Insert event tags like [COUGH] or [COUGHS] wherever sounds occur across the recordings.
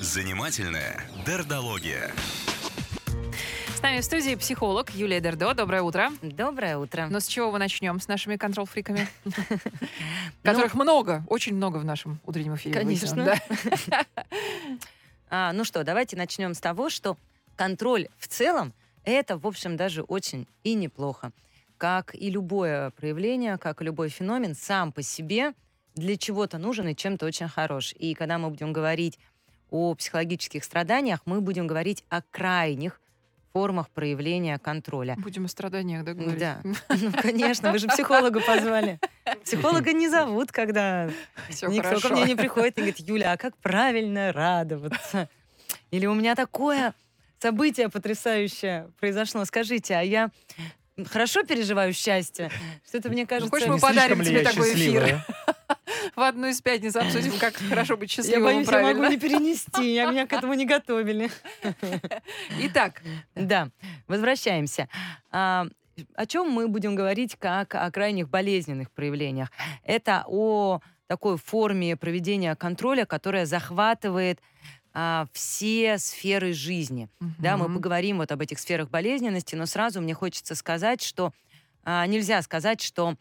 Занимательная дердология. С нами в студии психолог Юлия Дердо. Доброе утро. Доброе утро. Но с чего мы начнем с нашими контрол-фриками? [LAUGHS] Которых много, очень много в нашем утреннем эфире. Конечно. [LAUGHS] А, ну что, давайте начнем с того, что контроль в целом это, в общем, даже очень и неплохо. Как и любое проявление, как и любой феномен, сам по себе для чего-то нужен и чем-то очень хорош. И когда мы будем говорить о психологических страданиях, мы будем говорить о крайних формах проявления контроля. Будем о страданиях, да, говорить? Да. [LAUGHS] Ну, конечно, вы же психолога позвали. Психолога не зовут, когда Всё никто хорошо. ко мне не приходит и говорит, Юля, а как правильно радоваться? Или у меня такое событие потрясающее произошло. Скажите, а я хорошо переживаю счастье? Что-то мне кажется... хочешь, мы Не подарим тебе я такой эфир? В одну из пятниц обсудим, как хорошо быть Я счастливым боюсь, и я могу правильно. не перенести. Я меня к этому не готовили. Итак, Да, возвращаемся. А, о чем мы будем говорить как о крайних болезненных проявлениях? Это о такой форме проведения контроля, которая захватывает а, все сферы жизни. Да, мы поговорим вот об этих сферах болезненности, но сразу мне хочется сказать, что а, нельзя сказать, что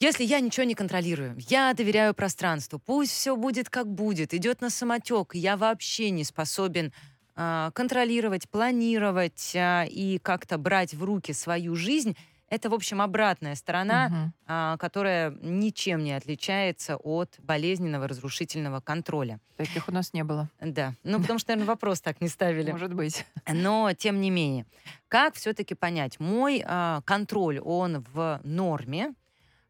если я ничего не контролирую, я доверяю пространству, пусть все будет как будет, идет на самотек, я вообще не способен а, контролировать, планировать а, и как-то брать в руки свою жизнь, это, в общем, обратная сторона, Мгм. а, которая ничем не отличается от болезненного разрушительного контроля. таких у нас не было. Да, ну потому что, наверное, вопрос так не ставили. Может быть. Но, тем не менее, как все-таки понять, мой а, контроль, он в норме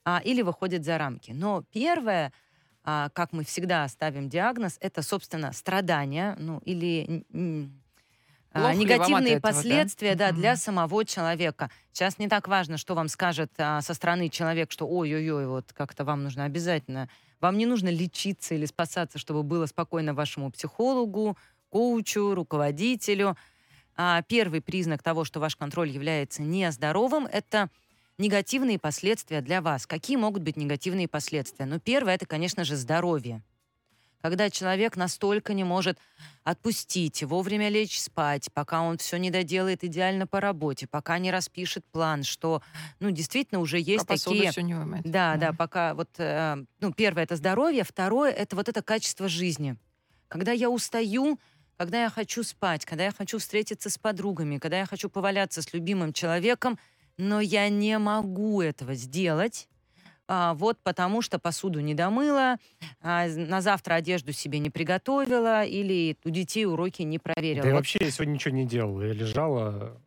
а, или выходит за рамки? Но первое, а, как мы всегда ставим диагноз, это, собственно, страдания, ну или а, Плохо негативные этого, да? последствия да, для Мгм. самого человека. Сейчас не так важно, что вам скажет а, со стороны человек, что ой-ой-ой, вот как-то вам нужно обязательно. Вам не нужно лечиться или спасаться, чтобы было спокойно вашему психологу, коучу, руководителю. А, первый признак того, что ваш контроль является нездоровым, это негативные последствия для вас. Какие могут быть негативные последствия? Ну, первое, это, конечно же, здоровье. Когда человек настолько не может отпустить, вовремя лечь спать, пока он все не доделает идеально по работе, пока не распишет план, что, ну, действительно уже есть посуду такие... всё не вымыть. Да, да, пока вот, э, ну, первое это здоровье, второе это вот это качество жизни. Когда я устаю, когда я хочу спать, когда я хочу встретиться с подругами, когда я хочу поваляться с любимым человеком, но я не могу этого сделать. а, вот потому что посуду не домыла, а, на завтра одежду себе не приготовила или у детей уроки не проверила. Да и вообще я сегодня ничего не делала. Я лежала,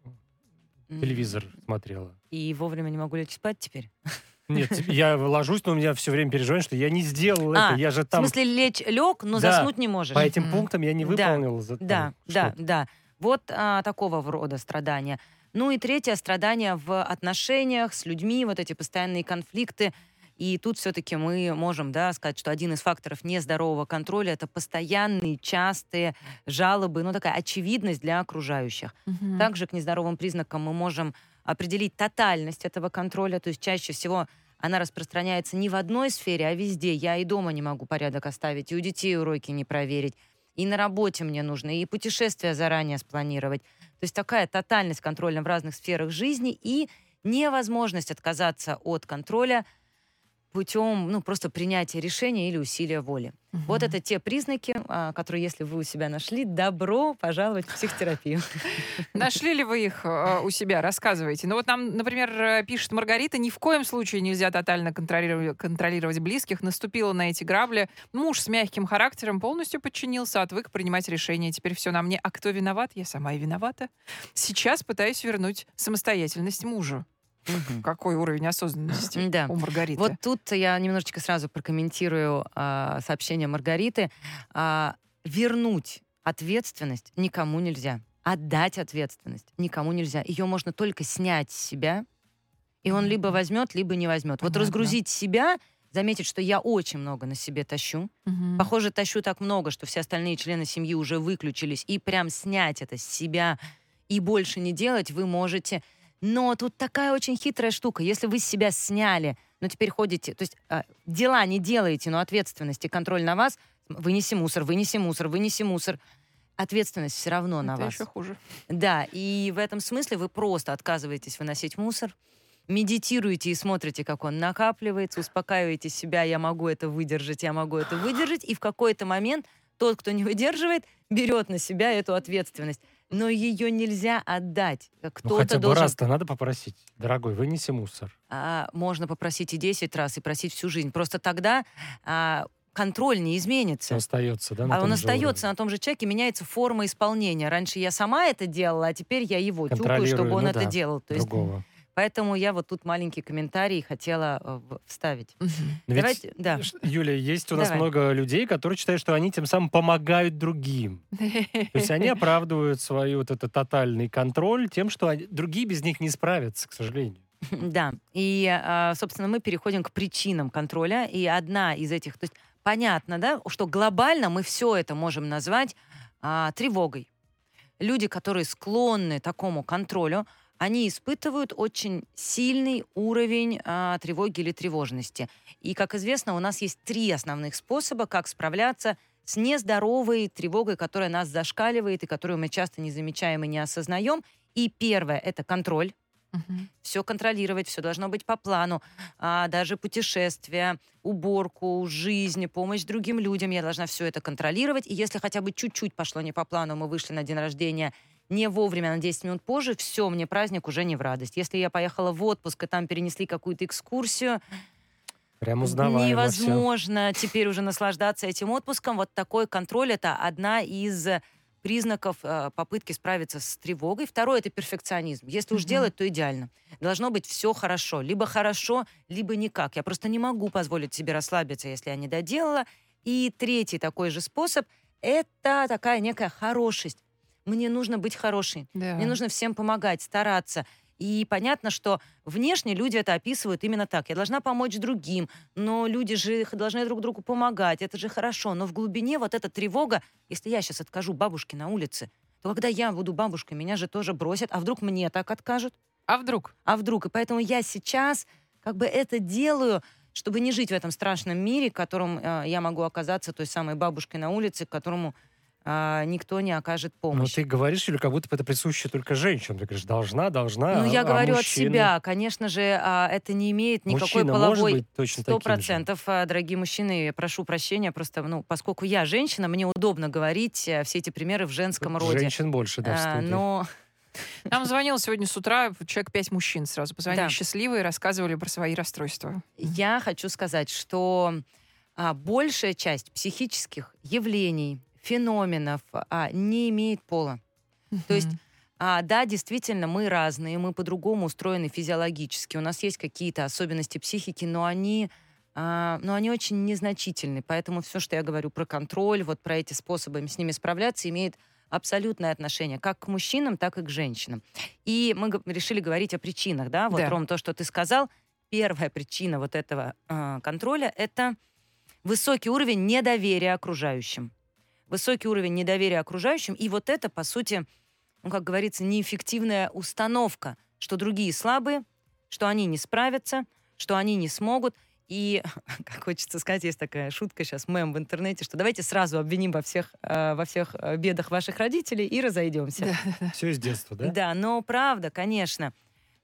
телевизор смотрела. И вовремя не могу лечь спать теперь. [LAUGHS] Нет, я ложусь, но у меня все время переживание, что я не сделал А, это. Я же В там смысле, лечь лег, но Да, заснуть не можешь. по этим пунктам я не Да, выполнил. за- Да, там да, что-то. да. Вот а, такого рода страдания. Ну и третье страдания в отношениях с людьми, вот эти постоянные конфликты. И тут все-таки мы можем да, сказать, что один из факторов нездорового контроля это постоянные, частые жалобы, ну такая очевидность для окружающих. Мгм. Также к нездоровым признакам мы можем определить тотальность этого контроля, то есть чаще всего она распространяется не в одной сфере, а везде. Я и дома не могу порядок оставить, и у детей уроки не проверить, и на работе мне нужно, и путешествия заранее спланировать. То есть такая тотальность контроля в разных сферах жизни и невозможность отказаться от контроля путем ну, просто принятия решения или усилия воли. Вот Мгм. это те признаки, а, которые, если вы у себя нашли, добро пожаловать в психотерапию. [LAUGHS] Нашли ли вы их э, у себя? Рассказывайте. Ну вот нам, например, э, пишет Маргарита, ни в коем случае нельзя тотально контролировать, контролировать близких. Наступила на эти грабли. Муж с мягким характером полностью подчинился, отвык принимать решения. Теперь все на мне. А кто виноват? Я сама и виновата. Сейчас пытаюсь вернуть самостоятельность мужу. Какой уровень осознанности [LAUGHS] Да. у Маргариты? Вот тут я немножечко сразу прокомментирую а, сообщение Маргариты. А, вернуть ответственность никому нельзя. Отдать ответственность никому нельзя. Ее можно только снять с себя, и он либо возьмет, либо не возьмет. Вот Понятно. разгрузить себя, заметить, что я очень много на себе тащу. Мгм. Похоже, тащу так много, что все остальные члены семьи уже выключились, и прям снять это с себя и больше не делать вы можете. Но тут такая очень хитрая штука. Если вы с себя сняли, но теперь ходите, то есть а, дела не делаете, но ответственность и контроль на вас, вынеси мусор, вынеси мусор, вынеси мусор, ответственность все равно на Это вас. еще хуже. Да, и в этом смысле вы просто отказываетесь выносить мусор, медитируете и смотрите, как он накапливается, успокаиваете себя, я могу это выдержать, я могу это выдержать, и в какой-то момент тот, кто не выдерживает, берет на себя эту ответственность. Но ее нельзя отдать. Ну, Кто-то хотя бы должен... раз-то надо попросить. Дорогой, вынеси мусор. А, можно попросить и 10 раз, и просить всю жизнь. Просто тогда а, контроль не изменится. Все остается, да? А он остается уровне. на том же человеке, меняется форма исполнения. Раньше я сама это делала, а теперь я его тюкаю, чтобы он ну это да, делал. То есть, Другого. Поэтому я вот тут маленький комментарий хотела э, вставить. Ведь, Давайте, да. Юля, есть у нас Давай. много людей, которые считают, что они тем самым помогают другим. [LAUGHS] То есть они оправдывают свой вот этот тотальный контроль тем, что они- другие без них не справятся, к сожалению. [LAUGHS] Да, и, а, собственно, мы переходим к причинам контроля, и одна из этих, то есть понятно, да, что глобально мы все это можем назвать а, тревогой. Люди, которые склонны такому контролю, они испытывают очень сильный уровень а, тревоги или тревожности. И, как известно, у нас есть три основных способа, как справляться с нездоровой тревогой, которая нас зашкаливает и которую мы часто не замечаем и не осознаем. И первое — это контроль Мгм. все контролировать, все должно быть по плану, а, даже путешествия, уборку, жизнь, помощь другим людям, я должна все это контролировать. И если хотя бы чуть-чуть пошло не по плану, мы вышли на день рождения не вовремя, на 10 минут позже, все, мне праздник уже не в радость. Если я поехала в отпуск, и там перенесли какую-то экскурсию, Прям узнаваемо невозможно теперь уже наслаждаться этим отпуском. Вот такой контроль — это одна из признаков э, попытки справиться с тревогой. Второе — это перфекционизм. Если уж Мгм. делать, то идеально. Должно быть все хорошо. Либо хорошо, либо никак. Я просто не могу позволить себе расслабиться, если я не доделала. И третий такой же способ — это такая некая хорошесть. Мне нужно быть хорошей. Да. Мне нужно всем помогать, стараться. И понятно, что внешне люди это описывают именно так. Я должна помочь другим, но люди же должны друг другу помогать. Это же хорошо. Но в глубине вот эта тревога, если я сейчас откажу бабушке на улице, то когда я буду бабушкой, меня же тоже бросят. А вдруг мне так откажут? А вдруг? А вдруг? И поэтому я сейчас как бы это делаю, чтобы не жить в этом страшном мире, в котором э, я могу оказаться той самой бабушкой на улице, к которому а, никто не окажет Ну, помощи. ты говоришь, Юля, как будто бы это присуще только женщинам. Ты говоришь, должна, должна. Ну, а- я а говорю от мужчины? себя. Конечно же, а, это не имеет никакой Мужчина может половой... быть точно Сто процентов, а, дорогие мужчины, я прошу прощения, просто, ну, поскольку я женщина, мне удобно говорить э, все эти примеры в женском роде. Женщин больше, да, в А, студии. но Нам звонил сегодня с утра человек пять мужчин сразу. Позвонили Да. счастливые, рассказывали про свои расстройства. я хочу сказать, что а, большая часть психических явлений, феноменов а, не имеет пола. То есть. А, да, действительно, мы разные, мы по-другому устроены физиологически. У нас есть какие-то особенности психики, но они, а, но они очень незначительны. Поэтому все, что я говорю про контроль, вот про эти способы с ними справляться, имеет абсолютное отношение как к мужчинам, так и к женщинам. И мы решили говорить о причинах, да, вот, Да. Ром, то, что ты сказал. Первая причина вот этого а, контроля — это высокий уровень недоверия окружающим. Высокий уровень недоверия окружающим, и вот это, по сути, ну, как говорится, неэффективная установка, что другие слабые, что они не справятся, что они не смогут. И, [LAUGHS] как хочется сказать, есть такая шутка сейчас, мем в интернете, что давайте сразу обвиним во всех, э, во всех э, бедах ваших родителей и разойдемся. Все из детства, да? Да, но правда, конечно,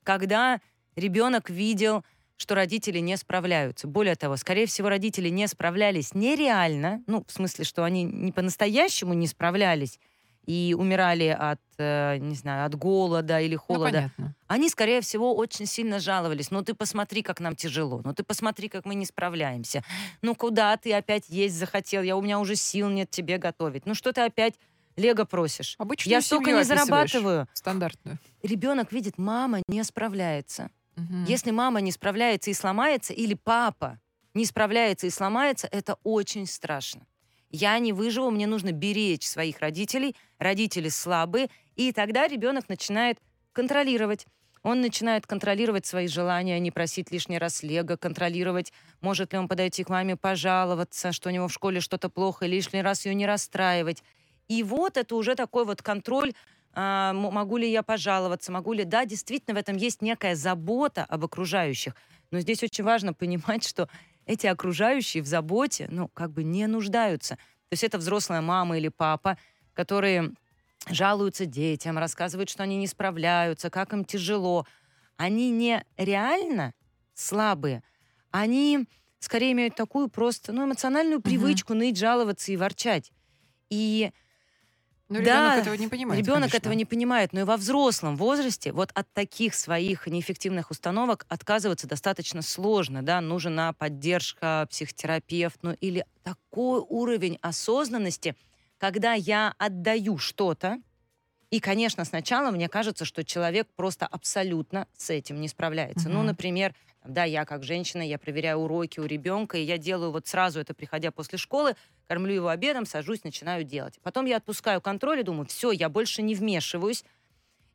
когда ребенок видел, что родители не справляются. Более того, скорее всего, родители не справлялись нереально, ну, в смысле, что они не по-настоящему не справлялись и умирали от, э, не знаю, от голода или Ну, холода. понятно. Они, скорее всего, очень сильно жаловались. Ну, ты посмотри, как нам тяжело. Ну, ты посмотри, как мы не справляемся. Ну, куда ты опять есть захотел? Я, у меня уже сил нет тебе готовить. Ну, что ты опять Лего просишь? Обычную Я столько не зарабатываю. Стандартную. Ребенок видит, мама не справляется. Мгм. Если мама не справляется и сломается, или папа не справляется и сломается, это очень страшно. Я не выживу, мне нужно беречь своих родителей, родители слабые, и тогда ребенок начинает контролировать. Он начинает контролировать свои желания, не просить лишний раз лего, контролировать, может ли он подойти к маме, пожаловаться, что у него в школе что-то плохо, и лишний раз ее не расстраивать. И вот это уже такой вот контроль, а, могу ли я пожаловаться, могу ли... Да, действительно, в этом есть некая забота об окружающих. Но здесь очень важно понимать, что эти окружающие в заботе, ну, как бы не нуждаются. То есть это взрослая мама или папа, которые жалуются детям, рассказывают, что они не справляются, как им тяжело. Они не реально слабые, они скорее имеют такую просто, ну, эмоциональную привычку угу. ныть, жаловаться и ворчать. И но да, ребенок этого не понимает. Ребенок конечно. этого не понимает, но и во взрослом возрасте вот от таких своих неэффективных установок отказываться достаточно сложно, да, нужна поддержка, психотерапевт, ну или такой уровень осознанности, когда я отдаю что-то, и, конечно, сначала мне кажется, что человек просто абсолютно с этим не справляется. Угу. Ну, например, да, я как женщина, я проверяю уроки у ребенка, и я делаю вот сразу это, приходя после школы, кормлю его обедом, сажусь, начинаю делать. Потом я отпускаю контроль и думаю, все, я больше не вмешиваюсь.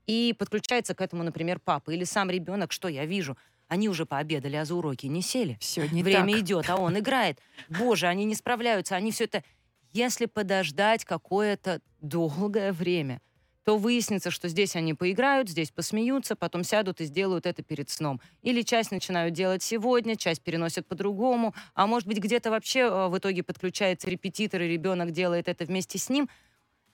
И подключается к этому, например, папа или сам ребенок, что я вижу. Они уже пообедали, а за уроки не сели. Все не Время так. идет, а он играет. Боже, они не справляются, они все это... Если подождать какое-то долгое время – то выяснится, что здесь они поиграют, здесь посмеются, потом сядут и сделают это перед сном. Или часть начинают делать сегодня, часть переносят по-другому, а может быть где-то вообще э, в итоге подключается репетитор, и ребенок делает это вместе с ним.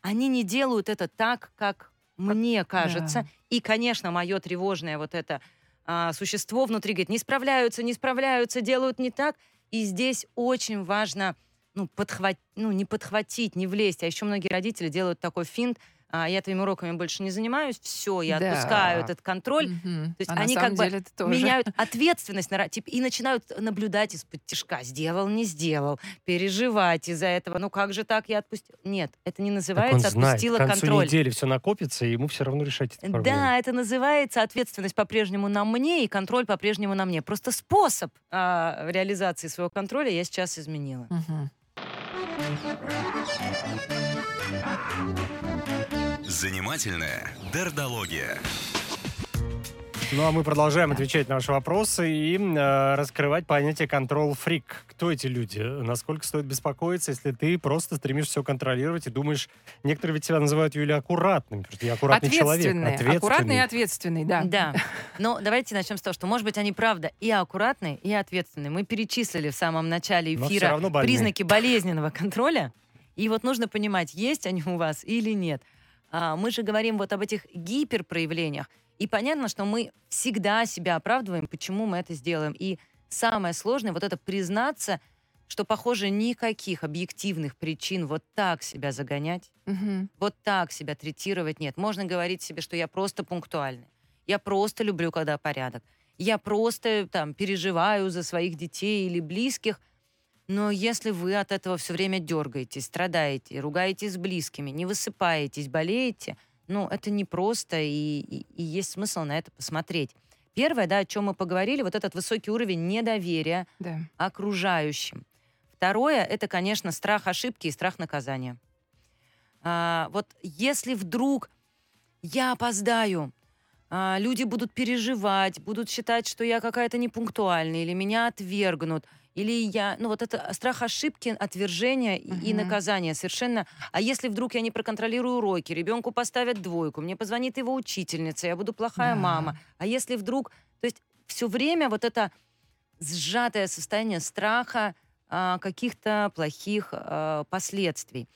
Они не делают это так, как мне кажется. Да. И, конечно, мое тревожное вот это а, существо внутри говорит, не справляются, не справляются, делают не так. И здесь очень важно ну, подхватить, ну, не подхватить, не влезть. А еще многие родители делают такой финт – а, я твоими уроками больше не занимаюсь, все, я да. отпускаю этот контроль. Угу. То есть а они как бы меняют ответственность на, типа, и начинают наблюдать из-под тяжка. Сделал, не сделал, переживать из-за этого. Ну как же так, я отпустил? Нет, это не называется так он знает, отпустила к концу контроль. недели все накопится, и ему все равно решать эти проблемы. Да, это называется ответственность по-прежнему на мне, и контроль по-прежнему на мне. Просто способ а, реализации своего контроля я сейчас изменила. Угу. Занимательная дердология. Ну а мы продолжаем отвечать на ваши вопросы и э, раскрывать понятие контрол-фрик. Кто эти люди? Насколько стоит беспокоиться, если ты просто стремишься все контролировать и думаешь... Некоторые ведь себя называют, Юля, аккуратным, потому что я аккуратный человек. Ответственный. Аккуратный и ответственный, да. Да. [LAUGHS] Но давайте начнем с того, что, может быть, они правда и аккуратные, и ответственные. Мы перечислили в самом начале эфира признаки болезненного контроля. И вот нужно понимать, есть они у вас или нет. А, мы же говорим вот об этих гиперпроявлениях. И понятно, что мы всегда себя оправдываем, почему мы это сделаем. И самое сложное вот это признаться, что, похоже, никаких объективных причин вот так себя загонять, угу. вот так себя третировать нет. Можно говорить себе, что я просто пунктуальный, я просто люблю, когда порядок, я просто там переживаю за своих детей или близких, но если вы от этого все время дергаетесь, страдаете, ругаетесь с близкими, не высыпаетесь, болеете, ну, это непросто, и, и, и есть смысл на это посмотреть. Первое, да, о чем мы поговорили, вот этот высокий уровень недоверия да. окружающим. Второе, это, конечно, страх ошибки и страх наказания. А, вот если вдруг я опоздаю, а, люди будут переживать, будут считать, что я какая-то непунктуальная, или меня отвергнут – или я, ну вот это страх ошибки, отвержения uh-huh. и наказания совершенно. А если вдруг я не проконтролирую уроки, ребенку поставят двойку, мне позвонит его учительница, я буду плохая yeah. мама. А если вдруг, то есть все время вот это сжатое состояние страха а, каких-то плохих а, последствий.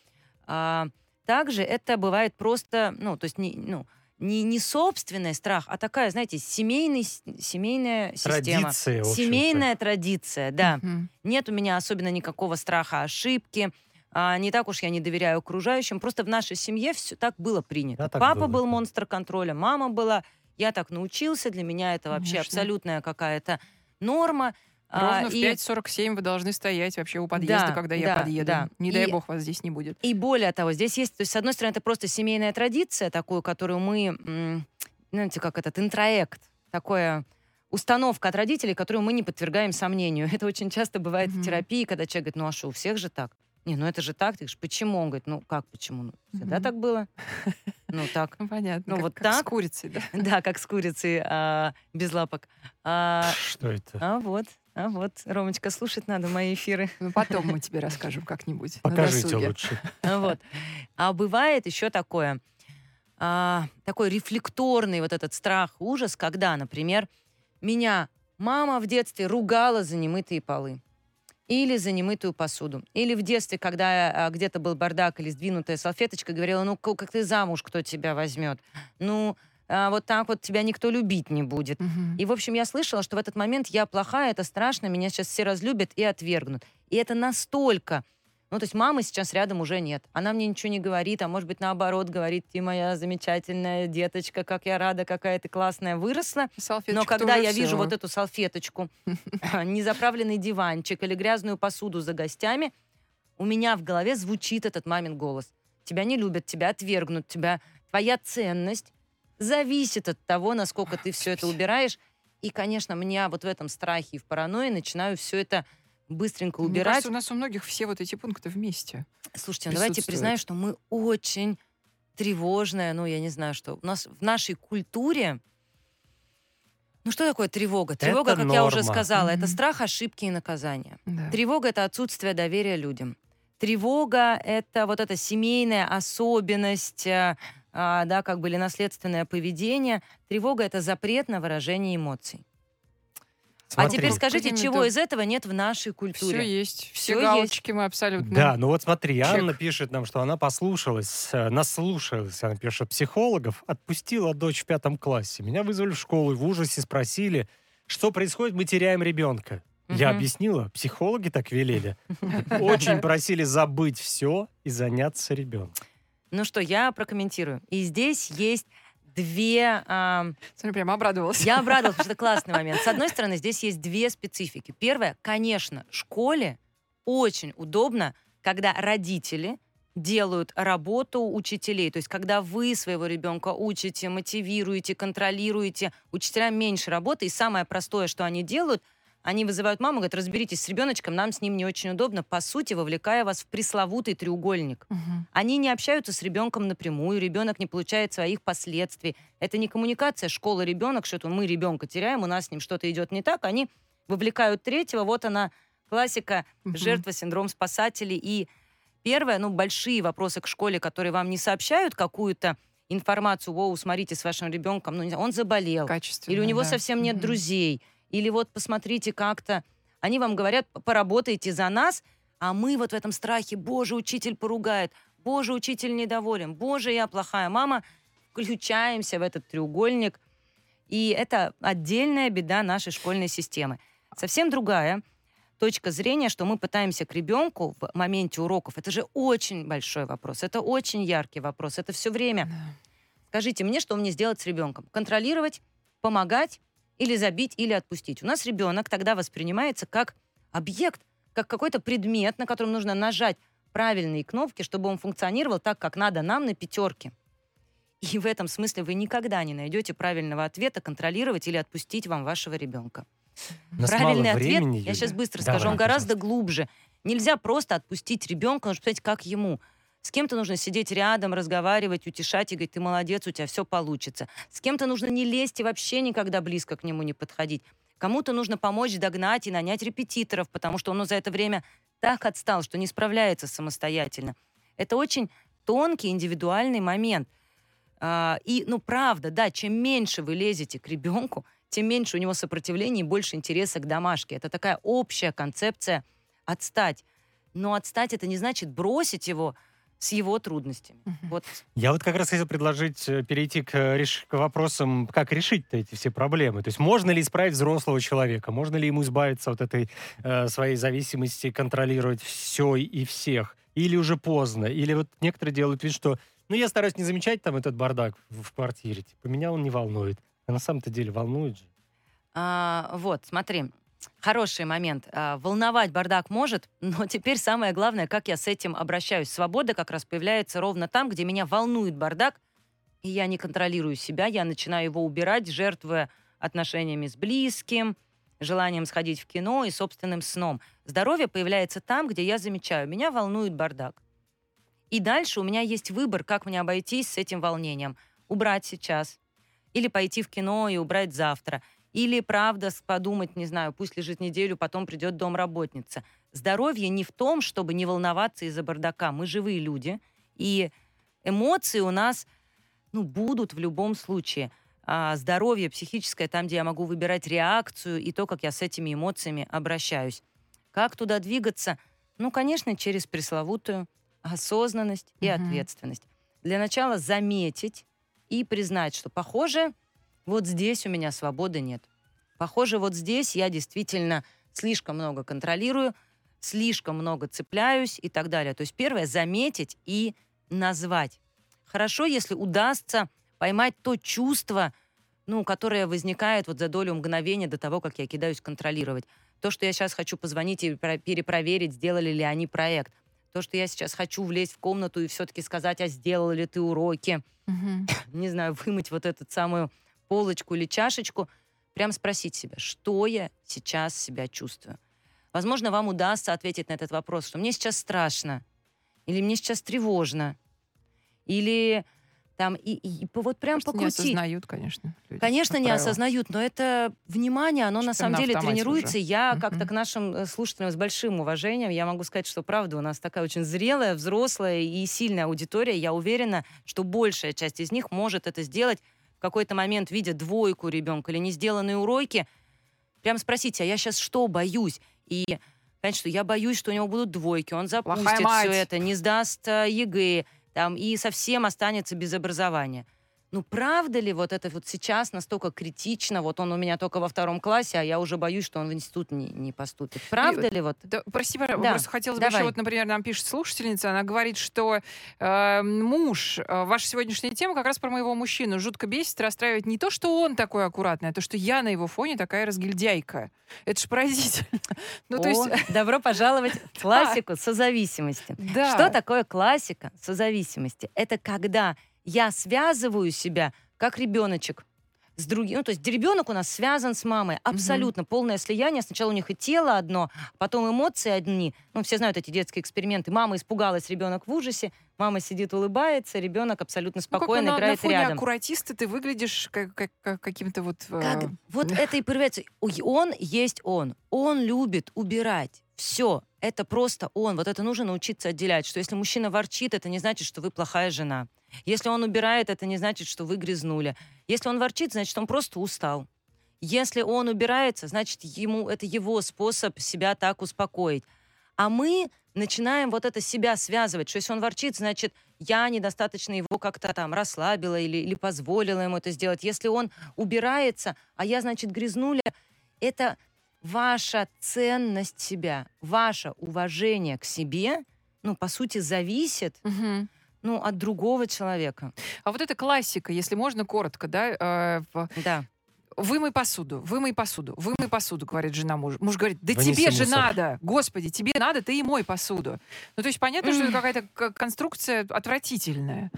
А, также это бывает просто, ну то есть не, ну не, не собственный страх, а такая, знаете, семейный, семейная система. Традиция, Семейная традиция, да. Угу. Нет у меня особенно никакого страха ошибки. А, не так уж я не доверяю окружающим. Просто в нашей семье все так было принято. Да, Папа было. был монстр контроля, мама была. Я так научился. Для меня это вообще Конечно. абсолютная какая-то норма. Ровно а, в 5.47 вы должны стоять вообще у подъезда, да, когда да, я подъеду. Да. Не и, дай бог вас здесь не будет. И более того, здесь есть, то есть, с одной стороны, это просто семейная традиция, такую, которую мы, знаете, как этот интроект, такое установка от родителей, которую мы не подвергаем сомнению. [LAUGHS] Это очень часто бывает mm-hmm. в терапии, когда человек говорит, ну а что, у всех же так? Не, ну это же так. Ты говоришь, почему? Он говорит, ну как почему? Ну, всегда mm-hmm. так было. [LAUGHS] Ну так. Ну понятно. Ну как, вот как так. с курицей, да? [LAUGHS] Да, как с курицей а, без лапок. А, Что это? А вот. А вот, Ромочка, слушать надо мои эфиры. Ну, потом мы тебе расскажем как-нибудь. Покажите лучше. А вот. А бывает еще такое, а, такой рефлекторный вот этот страх, ужас, когда, например, меня Мама в детстве ругала за немытые полы или за немытую посуду. Или в детстве, когда а, где-то был бардак или сдвинутая салфеточка, говорила, ну, как ты замуж, кто тебя возьмет? Ну, вот так вот тебя никто любить не будет. Мгм. И, в общем, я слышала, что в этот момент я плохая, это страшно, меня сейчас все разлюбят и отвергнут. И это настолько... Ну, то есть мамы сейчас рядом уже нет. Она мне ничего не говорит, а может быть, наоборот, говорит, ты моя замечательная деточка, как я рада, какая ты классная, выросла. Но Салфеточка когда я вижу вот эту салфеточку, [LAUGHS] незаправленный диванчик или грязную посуду за гостями, у меня в голове звучит этот мамин голос. Тебя не любят, тебя отвергнут, тебя твоя ценность зависит от того, насколько ты все это убираешь. И, конечно, меня вот в этом страхе и в паранойи начинаю все это быстренько Мне убирать. кажется, у нас у многих все вот эти пункты вместе. Слушайте, ну давайте признаю, что мы очень тревожная, ну, я не знаю, что. У нас в нашей культуре... Ну, что такое тревога? Тревога, Это как я уже норма. сказала, это Мгм. страх, ошибки и наказания. Да. Тревога — это отсутствие доверия людям. Тревога — это вот эта семейная особенность, э, а, да, как бы или наследственное поведение. Тревога — это запрет на выражение эмоций. А Смотри. теперь скажите, чего из этого нет в нашей Все культуре? есть. Все Всё галочки мы абсолютно. Да, ну вот смотри, Чек. Анна пишет нам, что она послушалась, э, наслушалась, она пишет, психологов, отпустила дочь в пятом классе. Меня вызвали в школу и в ужасе спросили, что происходит, мы теряем ребенка. Я объяснила, психологи так велели. [LAUGHS] Очень просили забыть все и заняться ребенком. Ну что, я прокомментирую. И здесь есть две... а, Смотри, прям обрадовалась. Я обрадовалась, потому что это [LAUGHS] классный момент. С одной стороны, здесь есть две специфики. Первое, конечно, школе очень удобно, когда родители делают работу учителей. То есть, когда вы своего ребенка учите, мотивируете, контролируете, учителям меньше работы. И самое простое, что они делают, они вызывают маму, говорят, разберитесь с ребеночком, нам с ним не очень удобно, по сути, вовлекая вас в пресловутый треугольник. Мгм. Они не общаются с ребенком напрямую, ребенок не получает своих последствий. Это не коммуникация школа-ребенок, что-то мы ребенка теряем, у нас с ним что-то идет не так. Они вовлекают третьего, вот она классика, Мгм. жертва, синдром спасателей. И первое, ну, большие вопросы к школе, которые вам не сообщают какую-то информацию, воу, смотрите, с вашим ребенком, ну, не знаю, он заболел, или у него да. совсем нет Мгм. друзей, или вот посмотрите как-то. Они вам говорят, «П- поработайте за нас, а мы вот в этом страхе, боже, учитель поругает, боже, учитель недоволен, боже, я плохая мама. Включаемся в этот треугольник. И это отдельная беда нашей школьной системы. Совсем другая точка зрения, что мы пытаемся к ребенку в моменте уроков. Это же очень большой вопрос, это очень яркий вопрос, это все время. Скажите мне, что мне сделать с ребенком? Контролировать, помогать или забить, или отпустить? У нас ребенок тогда воспринимается как объект, как какой-то предмет, на котором нужно нажать правильные кнопки, чтобы он функционировал так, как надо нам на пятерке. И в этом смысле вы никогда не найдете правильного ответа контролировать или отпустить вам вашего ребенка. Нас Правильный ответ, времени, я Юля. сейчас быстро Давай, скажу, он гораздо пожалуйста. глубже. Нельзя просто отпустить ребенка, нужно посмотреть, как ему. С кем-то нужно сидеть рядом, разговаривать, утешать и говорить, ты молодец, у тебя все получится. С кем-то нужно не лезть и вообще никогда близко к нему не подходить. Кому-то нужно помочь догнать и нанять репетиторов, потому что он за это время так отстал, что не справляется самостоятельно. Это очень тонкий, индивидуальный момент. А, И, ну, правда, да, чем меньше вы лезете к ребенку, тем меньше у него сопротивления и больше интереса к домашке. Это такая общая концепция отстать. Но отстать это не значит бросить его с его трудностями. Вот Я вот как раз хотел предложить э, перейти к, э, реш- к вопросам, как решить-то эти все проблемы. То есть можно ли исправить взрослого человека? Можно ли ему избавиться от этой э, своей зависимости, контролировать все и всех? Или уже поздно? Или вот некоторые делают вид, что ну я стараюсь не замечать там этот бардак в, в квартире. Типа меня он не волнует. А на самом-то деле волнует же. А, вот, смотри, хороший момент. А, волновать бардак может, [LAUGHS] но теперь самое главное, как я с этим обращаюсь. Свобода как раз появляется ровно там, где меня волнует бардак, и я не контролирую себя, я начинаю его убирать, жертвуя отношениями с близким, желанием сходить в кино и собственным сном. Здоровье появляется там, где я замечаю, меня волнует бардак. И дальше у меня есть выбор, как мне обойтись с этим волнением. Убрать сейчас. Или пойти в кино и убрать завтра. Или, правда, подумать, не знаю, пусть лежит неделю, потом придет домработница. Здоровье не в том, чтобы не волноваться из-за бардака. Мы живые люди, и эмоции у нас ну, будут в любом случае. а, здоровье психическое, там, где я могу выбирать реакцию и то, как я с этими эмоциями обращаюсь. Как туда двигаться? Ну, конечно, через пресловутую осознанность и Мгм. ответственность. Для начала заметить и признать, что, похоже, вот здесь у меня свободы нет. Похоже, вот здесь я действительно слишком много контролирую, слишком много цепляюсь и так далее. То есть первое — заметить и назвать. Хорошо, если удастся поймать то чувство, ну, которое возникает вот за долю мгновения до того, как я кидаюсь контролировать. То, что я сейчас хочу позвонить и про- перепроверить, сделали ли они проект. То, что я сейчас хочу влезть в комнату и все-таки сказать, а сделал ли ты уроки Мгм. [COUGHS] не знаю, вымыть вот эту самую полочку или чашечку, прям спросить себя, что я сейчас себя чувствую. Возможно, вам удастся ответить на этот вопрос, что мне сейчас страшно, или мне сейчас тревожно, или там, и, и вот прям не покрутить. осознают, конечно. люди, Конечно, не правило. осознают, но это внимание, оно на самом на деле тренируется. уже. Я Мгм. как-то к нашим э, слушателям с большим уважением, я могу сказать, что правда, у нас такая очень зрелая, взрослая и сильная аудитория. Я уверена, что большая часть из них может это сделать какой-то момент, видя двойку ребенка или не сделанные уроки, прям спросите, а я сейчас что боюсь? И понять, что я боюсь, что у него будут двойки, он запустит все это, не сдаст э, ЕГЭ, там, и совсем останется без образования. Ну, правда ли вот это вот сейчас настолько критично? Вот он у меня только во втором классе, а я уже боюсь, что он в институт не, не поступит. Правда ли вот? Да, прости, Да, просто хотелось бы еще, давай. вот, например, нам пишет слушательница, она говорит, что э, муж, э, ваша сегодняшняя тема как раз про моего мужчину, жутко бесит, расстраивает не то, что он такой аккуратный, а то, что я на его фоне такая разгильдяйка. Это ж поразительно. [LAUGHS] Ну, то есть, добро пожаловать в [LAUGHS] классику созависимости. да. Что такое классика созависимости? Это когда я связываю себя как ребеночек с другим. Ну, то есть ребенок у нас связан с мамой. Абсолютно полное слияние. Сначала у них и тело одно, потом эмоции одни. Ну, все знают эти детские эксперименты. Мама испугалась, ребенок в ужасе. Мама сидит, улыбается, ребенок абсолютно Ну, как бы спокойно на, на играет фоне рядом. аккуратиста ты выглядишь как, как- как каким-то вот... э, Как? Вот [LAUGHS] это и проявляется. Он есть он. Он любит убирать. Все. Это просто он. Вот это нужно научиться отделять. Что если мужчина ворчит, это не значит, что вы плохая жена. Если он убирает, это не значит, что вы грязнули. Если он ворчит, значит, он просто устал. Если он убирается, значит, ему это его способ себя так успокоить. А мы начинаем вот это себя связывать, что если он ворчит, значит, я недостаточно его как-то там расслабила или, или позволила ему это сделать. Если он убирается, а я, значит, грязнуля, это ваша ценность себя, ваше уважение к себе, ну, по сути, зависит, Мгм. ну, от другого человека. А вот эта классика, если можно коротко, да, э, в- Да. Вымой посуду, вымой посуду, вымой посуду, говорит жена мужу. Муж говорит, да Вынеси тебе же мусор. надо, господи, тебе надо, ты и мой посуду. Ну, то есть понятно, что это какая-то конструкция отвратительная.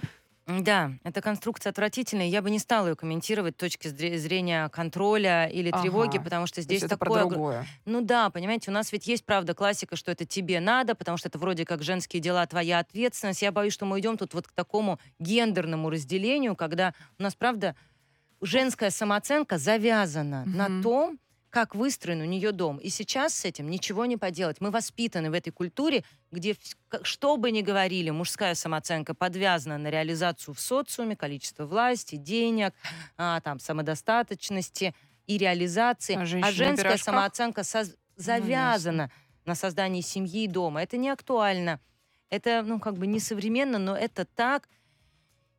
Да, эта конструкция отвратительная. Я бы не стала ее комментировать с точки зре- зрения контроля или тревоги, Ага. потому что То есть здесь это такое... про другое. Ну да, понимаете, у нас ведь есть, правда, классика, что это тебе надо, потому что это вроде как женские дела, твоя ответственность. Я боюсь, что мы идем тут вот к такому гендерному разделению, когда у нас, правда, женская самооценка завязана на Мгм. том, как выстроен у нее дом. И сейчас с этим ничего не поделать. Мы воспитаны в этой культуре, где что бы ни говорили, мужская самооценка подвязана на реализацию в социуме, количество власти, денег, а, там, самодостаточности и реализации. А А, женская самооценка соз- завязана на создании семьи и дома. Это не актуально. Это, ну, как бы несовременно, но это так.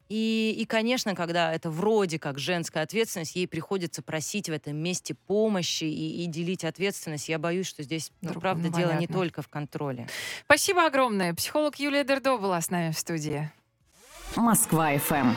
И, и, конечно, когда это вроде как женская ответственность, ей приходится просить в этом месте помощи и, и делить ответственность. Я боюсь, что здесь, ну, Друг- правда, ну, дело не только в контроле. Спасибо огромное. Психолог Юлия Дердо была с нами в студии. Москва FM.